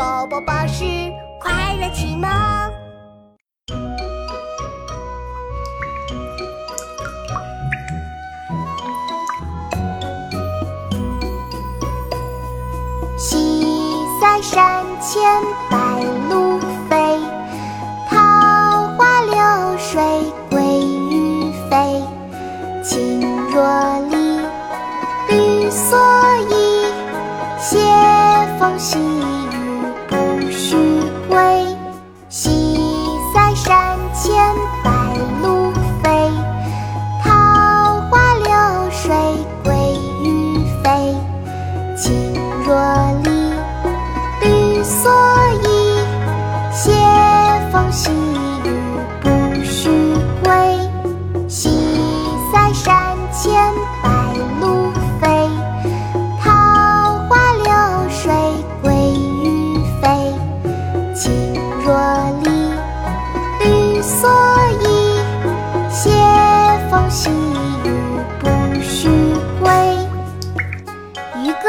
宝宝巴士快乐启蒙。西塞山前白鹭飞，桃花流水鳜鱼肥。青箬笠，绿蓑衣，斜风细雨山前白鹭飞，桃花流水鳜鱼肥。青箬笠，绿蓑衣，斜风细雨不须归。西塞山前白